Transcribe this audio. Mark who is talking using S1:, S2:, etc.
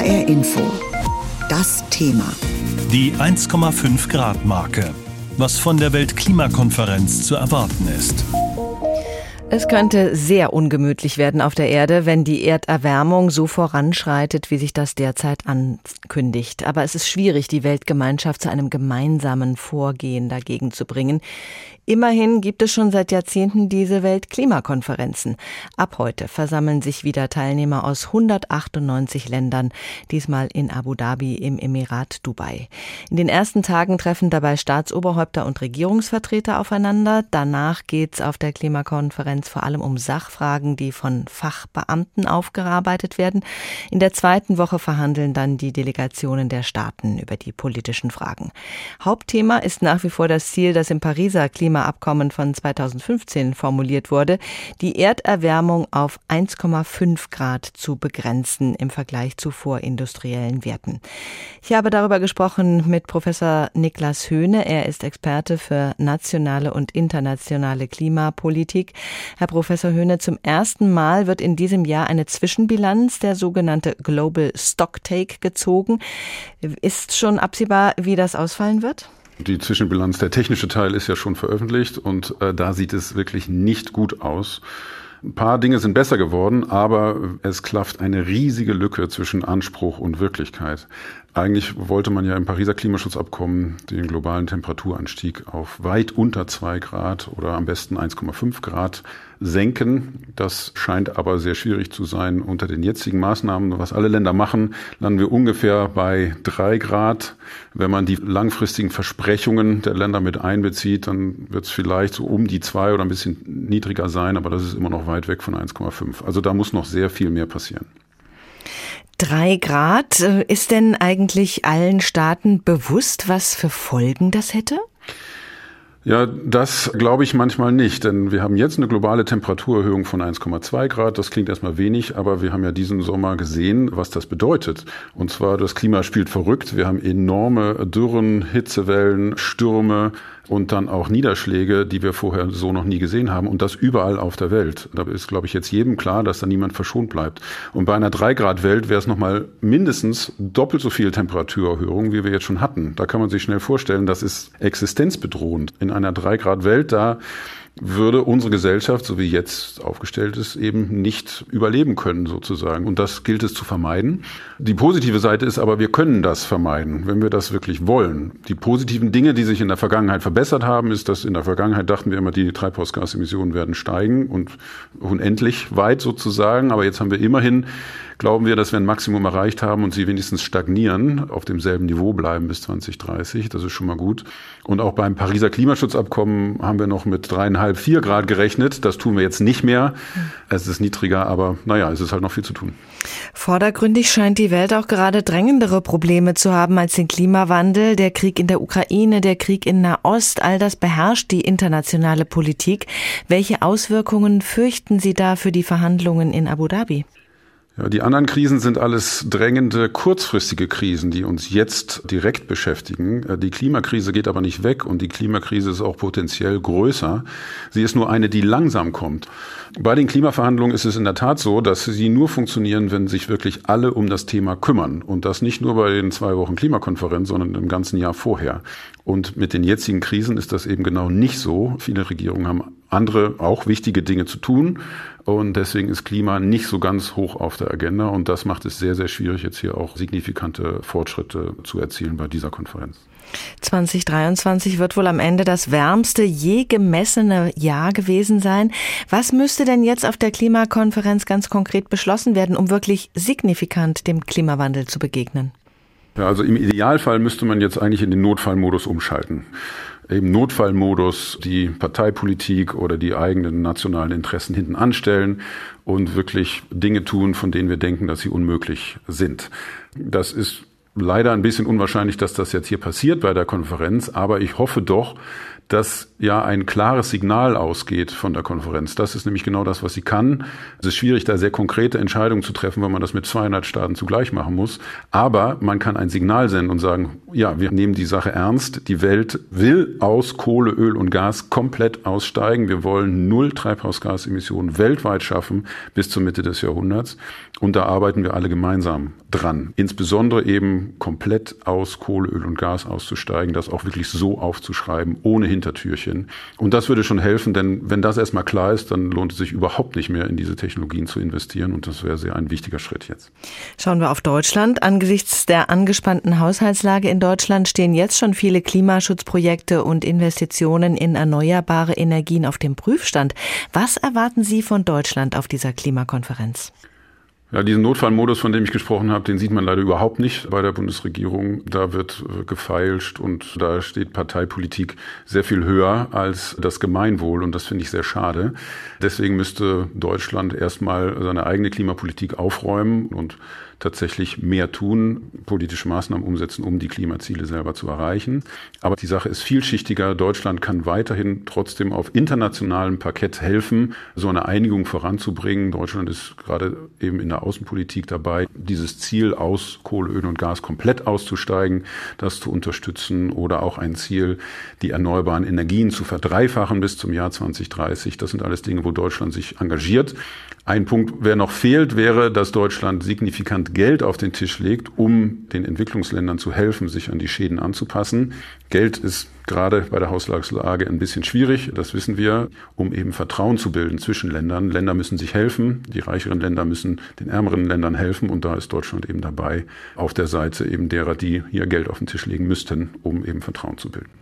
S1: HR Info. Das Thema.
S2: Die 1,5 Grad Marke. Was von der Weltklimakonferenz zu erwarten ist.
S3: Es könnte sehr ungemütlich werden auf der Erde, wenn die Erderwärmung so voranschreitet, wie sich das derzeit ankündigt. Aber es ist schwierig, die Weltgemeinschaft zu einem gemeinsamen Vorgehen dagegen zu bringen. Immerhin gibt es schon seit Jahrzehnten diese Weltklimakonferenzen. Ab heute versammeln sich wieder Teilnehmer aus 198 Ländern, diesmal in Abu Dhabi im Emirat Dubai. In den ersten Tagen treffen dabei Staatsoberhäupter und Regierungsvertreter aufeinander. Danach geht es auf der Klimakonferenz vor allem um Sachfragen, die von Fachbeamten aufgearbeitet werden. In der zweiten Woche verhandeln dann die Delegationen der Staaten über die politischen Fragen. Hauptthema ist nach wie vor das Ziel, das im Pariser Klima Klimaabkommen von 2015 formuliert wurde, die Erderwärmung auf 1,5 Grad zu begrenzen im Vergleich zu vorindustriellen Werten. Ich habe darüber gesprochen mit Professor Niklas Höhne. Er ist Experte für nationale und internationale Klimapolitik. Herr Professor Höhne, zum ersten Mal wird in diesem Jahr eine Zwischenbilanz, der sogenannte Global Stocktake, gezogen. Ist schon absehbar, wie das ausfallen wird?
S4: Die Zwischenbilanz, der technische Teil ist ja schon veröffentlicht und äh, da sieht es wirklich nicht gut aus. Ein paar Dinge sind besser geworden, aber es klafft eine riesige Lücke zwischen Anspruch und Wirklichkeit. Eigentlich wollte man ja im Pariser Klimaschutzabkommen den globalen Temperaturanstieg auf weit unter zwei Grad oder am besten 1,5 Grad senken. Das scheint aber sehr schwierig zu sein. Unter den jetzigen Maßnahmen, was alle Länder machen, landen wir ungefähr bei drei Grad. Wenn man die langfristigen Versprechungen der Länder mit einbezieht, dann wird es vielleicht so um die zwei oder ein bisschen niedriger sein, aber das ist immer noch weit weg von 1,5. Also da muss noch sehr viel mehr passieren.
S3: Drei Grad. Äh, ist denn eigentlich allen Staaten bewusst, was für Folgen das hätte?
S4: Ja, das glaube ich manchmal nicht, denn wir haben jetzt eine globale Temperaturerhöhung von 1,2 Grad. Das klingt erstmal wenig, aber wir haben ja diesen Sommer gesehen, was das bedeutet. Und zwar, das Klima spielt verrückt. Wir haben enorme Dürren, Hitzewellen, Stürme, und dann auch Niederschläge, die wir vorher so noch nie gesehen haben und das überall auf der Welt. Da ist, glaube ich, jetzt jedem klar, dass da niemand verschont bleibt. Und bei einer 3-Grad-Welt wäre es nochmal mindestens doppelt so viel Temperaturerhöhung, wie wir jetzt schon hatten. Da kann man sich schnell vorstellen, das ist existenzbedrohend. In einer 3-Grad-Welt, da würde unsere Gesellschaft, so wie jetzt aufgestellt ist, eben nicht überleben können sozusagen. Und das gilt es zu vermeiden. Die positive Seite ist aber, wir können das vermeiden, wenn wir das wirklich wollen. Die positiven Dinge, die sich in der Vergangenheit verbessert haben, ist, dass in der Vergangenheit dachten wir immer, die Treibhausgasemissionen werden steigen und unendlich weit sozusagen. Aber jetzt haben wir immerhin glauben wir, dass wir ein Maximum erreicht haben und sie wenigstens stagnieren, auf demselben Niveau bleiben bis 2030. Das ist schon mal gut. Und auch beim Pariser Klimaschutzabkommen haben wir noch mit dreieinhalb, vier Grad gerechnet. Das tun wir jetzt nicht mehr. Es ist niedriger, aber naja, es ist halt noch viel zu tun.
S3: Vordergründig scheint die Welt auch gerade drängendere Probleme zu haben als den Klimawandel, der Krieg in der Ukraine, der Krieg in Nahost. All das beherrscht die internationale Politik. Welche Auswirkungen fürchten Sie da für die Verhandlungen in Abu Dhabi?
S4: Ja, die anderen Krisen sind alles drängende, kurzfristige Krisen, die uns jetzt direkt beschäftigen. Äh, die Klimakrise geht aber nicht weg und die Klimakrise ist auch potenziell größer. Sie ist nur eine, die langsam kommt. Bei den Klimaverhandlungen ist es in der Tat so, dass sie nur funktionieren, wenn sich wirklich alle um das Thema kümmern. Und das nicht nur bei den zwei Wochen Klimakonferenz, sondern im ganzen Jahr vorher. Und mit den jetzigen Krisen ist das eben genau nicht so. Viele Regierungen haben andere, auch wichtige Dinge zu tun. Und deswegen ist Klima nicht so ganz hoch auf der Agenda. Und das macht es sehr, sehr schwierig, jetzt hier auch signifikante Fortschritte zu erzielen bei dieser Konferenz.
S3: 2023 wird wohl am Ende das wärmste je gemessene Jahr gewesen sein. Was müsste denn jetzt auf der Klimakonferenz ganz konkret beschlossen werden, um wirklich signifikant dem Klimawandel zu begegnen?
S4: Ja, also im Idealfall müsste man jetzt eigentlich in den Notfallmodus umschalten. Im Notfallmodus die Parteipolitik oder die eigenen nationalen Interessen hinten anstellen und wirklich Dinge tun, von denen wir denken, dass sie unmöglich sind. Das ist leider ein bisschen unwahrscheinlich, dass das jetzt hier passiert bei der Konferenz, aber ich hoffe doch, dass ja ein klares Signal ausgeht von der Konferenz. Das ist nämlich genau das, was sie kann. Es ist schwierig, da sehr konkrete Entscheidungen zu treffen, wenn man das mit 200 Staaten zugleich machen muss. Aber man kann ein Signal senden und sagen, ja, wir nehmen die Sache ernst. Die Welt will aus Kohle, Öl und Gas komplett aussteigen. Wir wollen null Treibhausgasemissionen weltweit schaffen bis zur Mitte des Jahrhunderts. Und da arbeiten wir alle gemeinsam dran. Insbesondere eben komplett aus Kohle, Öl und Gas auszusteigen, das auch wirklich so aufzuschreiben, ohne Hintertürchen. Und das würde schon helfen, denn wenn das erstmal klar ist, dann lohnt es sich überhaupt nicht mehr in diese Technologien zu investieren. Und das wäre sehr ein wichtiger Schritt jetzt.
S3: Schauen wir auf Deutschland. Angesichts der angespannten Haushaltslage in Deutschland stehen jetzt schon viele Klimaschutzprojekte und Investitionen in erneuerbare Energien auf dem Prüfstand. Was erwarten Sie von Deutschland auf dieser Klimakonferenz?
S4: Ja, diesen Notfallmodus, von dem ich gesprochen habe, den sieht man leider überhaupt nicht bei der Bundesregierung. Da wird äh, gefeilscht und da steht Parteipolitik sehr viel höher als das Gemeinwohl und das finde ich sehr schade. Deswegen müsste Deutschland erstmal seine eigene Klimapolitik aufräumen und tatsächlich mehr tun, politische Maßnahmen umsetzen, um die Klimaziele selber zu erreichen. Aber die Sache ist vielschichtiger. Deutschland kann weiterhin trotzdem auf internationalem Parkett helfen, so eine Einigung voranzubringen. Deutschland ist gerade eben in der Außenpolitik dabei, dieses Ziel aus Kohle, Öl und Gas komplett auszusteigen, das zu unterstützen oder auch ein Ziel, die erneuerbaren Energien zu verdreifachen bis zum Jahr 2030. Das sind alles Dinge, wo Deutschland sich engagiert. Ein Punkt, wer noch fehlt, wäre, dass Deutschland signifikant Geld auf den Tisch legt, um den Entwicklungsländern zu helfen, sich an die Schäden anzupassen. Geld ist gerade bei der Haushaltslage ein bisschen schwierig, das wissen wir, um eben Vertrauen zu bilden zwischen Ländern. Länder müssen sich helfen, die reicheren Länder müssen den ärmeren Ländern helfen und da ist Deutschland eben dabei, auf der Seite eben derer, die hier Geld auf den Tisch legen müssten, um eben Vertrauen zu bilden.